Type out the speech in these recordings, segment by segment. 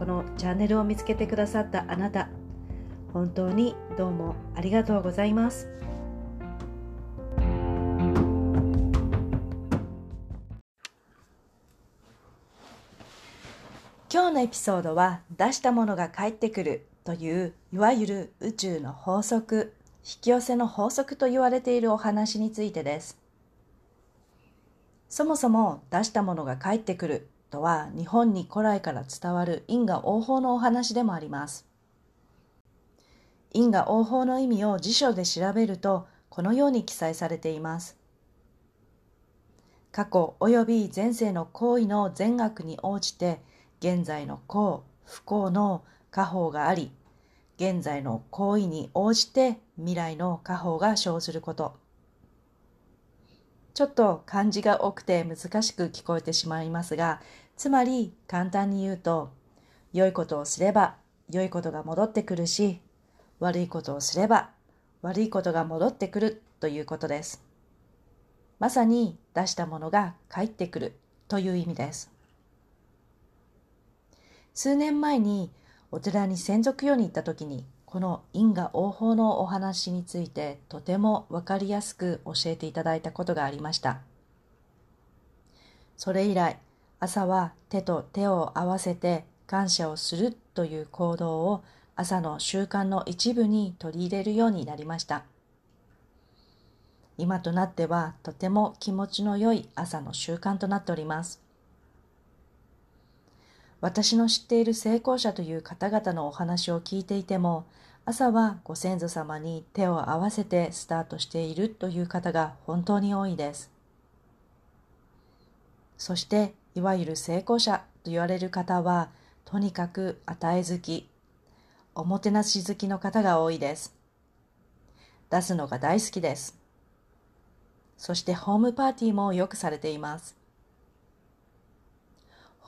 このチャンネルを見つけてくださったあなた本当にどうもありがとうございます。今日のエピソードは出したものが返ってくるといういわゆる宇宙の法則引き寄せの法則と言われているお話についてです。そもそも出したものが返ってくるとは日本に古来から伝わる因果応報のお話でもあります。因果応報の意味を辞書で調べるとこのように記載されています。過去及び前世の行為の善悪に応じて現在の幸、不幸の過方があり、現在の行為に応じて未来の過方が生ずること。ちょっと漢字が多くて難しく聞こえてしまいますが、つまり簡単に言うと、良いことをすれば良いことが戻ってくるし、悪いことをすれば悪いことが戻ってくるということです。まさに出したものが返ってくるという意味です。数年前にお寺に専属用に行った時にこの因果応報のお話についてとてもわかりやすく教えていただいたことがありました。それ以来、朝は手と手を合わせて感謝をするという行動を朝の習慣の一部に取り入れるようになりました。今となってはとても気持ちの良い朝の習慣となっております。私の知っている成功者という方々のお話を聞いていても、朝はご先祖様に手を合わせてスタートしているという方が本当に多いです。そして、いわゆる成功者と言われる方は、とにかく与え好き、おもてなし好きの方が多いです。出すのが大好きです。そしてホームパーティーもよくされています。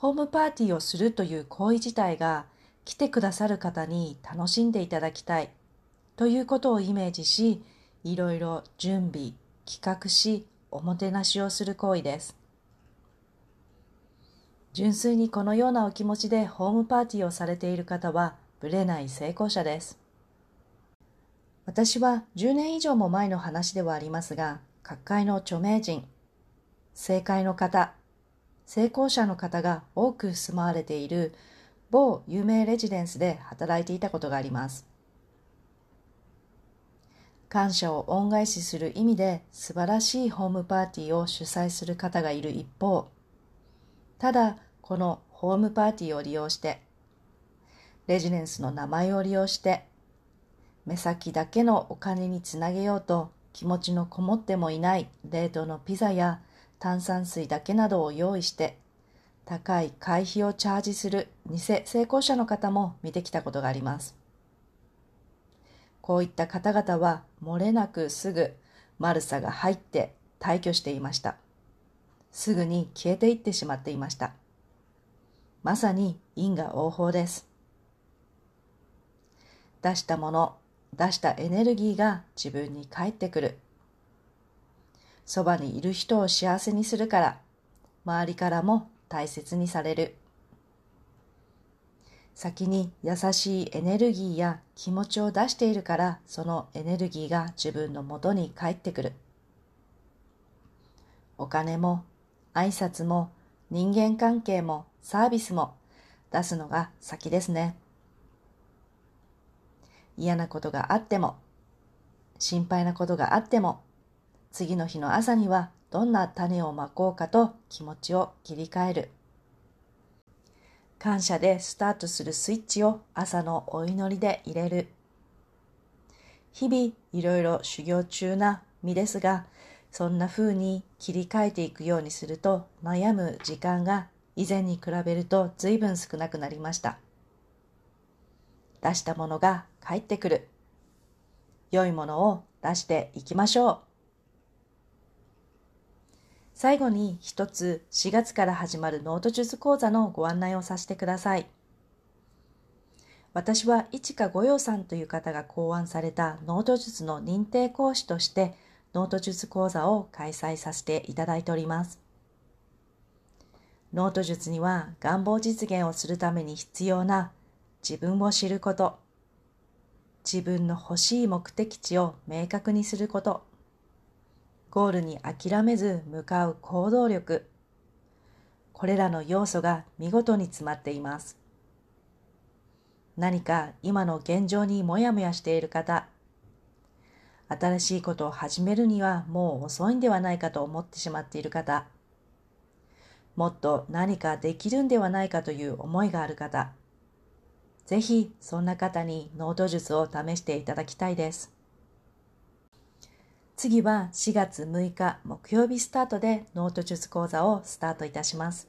ホームパーティーをするという行為自体が来てくださる方に楽しんでいただきたいということをイメージし、いろいろ準備、企画し、おもてなしをする行為です。純粋にこのようなお気持ちでホームパーティーをされている方は、ぶれない成功者です。私は10年以上も前の話ではありますが、各界の著名人、政界の方、成功者の方が多く住まわれている某有名レジデンスで働いていたことがあります。感謝を恩返しする意味で素晴らしいホームパーティーを主催する方がいる一方、ただこのホームパーティーを利用して、レジデンスの名前を利用して、目先だけのお金につなげようと気持ちのこもってもいない冷凍のピザや炭酸水だけなどを用意して高い会費をチャージする偽成功者の方も見てきたことがあります。こういった方々は漏れなくすぐマルサが入って退去していました。すぐに消えていってしまっていました。まさに因果応報です。出したもの、出したエネルギーが自分に返ってくる。そばにいる人を幸せにするから、周りからも大切にされる。先に優しいエネルギーや気持ちを出しているからそのエネルギーが自分のもとに返ってくる。お金も挨拶も人間関係もサービスも出すのが先ですね。嫌なことがあっても心配なことがあっても次の日の朝にはどんな種をまこうかと気持ちを切り替える。感謝でスタートするスイッチを朝のお祈りで入れる。日々いろいろ修行中な身ですが、そんな風に切り替えていくようにすると悩む時間が以前に比べると随分少なくなりました。出したものが返ってくる。良いものを出していきましょう。最後に一つ4月から始まるノート術講座のご案内をさせてください。私は市川五葉さんという方が考案されたノート術の認定講師としてノート術講座を開催させていただいております。ノート術には願望実現をするために必要な自分を知ること、自分の欲しい目的地を明確にすること、ゴールに諦めず向かう行動力。これらの要素が見事に詰まっています。何か今の現状にもやもやしている方、新しいことを始めるにはもう遅いんではないかと思ってしまっている方、もっと何かできるんではないかという思いがある方、ぜひそんな方にノート術を試していただきたいです。次は4月6日木曜日スタートでノート術講座をスタートいたします。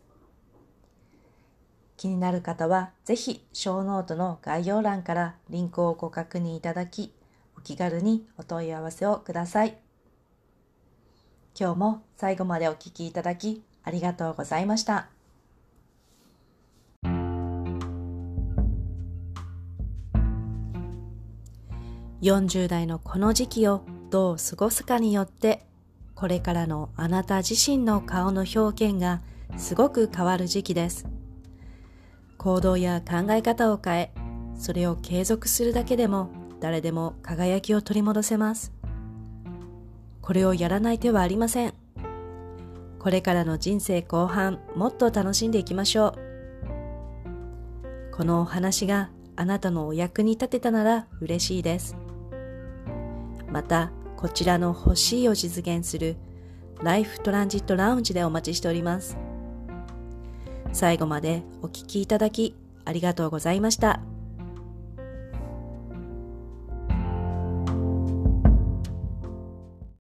気になる方はぜひショーノートの概要欄からリンクをご確認いただき、お気軽にお問い合わせをください。今日も最後までお聴きいただきありがとうございました。40代のこの時期をどう過ごすかによってこれからのあなた自身の顔の表現がすごく変わる時期です。行動や考え方を変え、それを継続するだけでも誰でも輝きを取り戻せます。これをやらない手はありません。これからの人生後半もっと楽しんでいきましょう。このお話があなたのお役に立てたなら嬉しいです。また、こちらの欲しいを実現するライフトランジットラウンジでお待ちしております。最後までお聴きいただきありがとうございました。